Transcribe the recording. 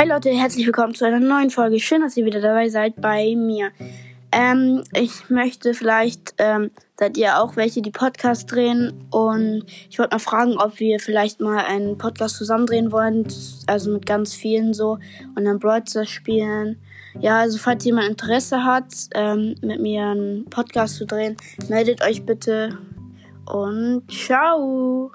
Hi Leute, herzlich willkommen zu einer neuen Folge. Schön, dass ihr wieder dabei seid bei mir. Ähm, ich möchte vielleicht, ähm, seid ihr auch welche, die Podcast drehen und ich wollte mal fragen, ob wir vielleicht mal einen Podcast zusammen drehen wollen, also mit ganz vielen so und dann Broadstars spielen. Ja, also falls jemand Interesse hat, ähm, mit mir einen Podcast zu drehen, meldet euch bitte und ciao!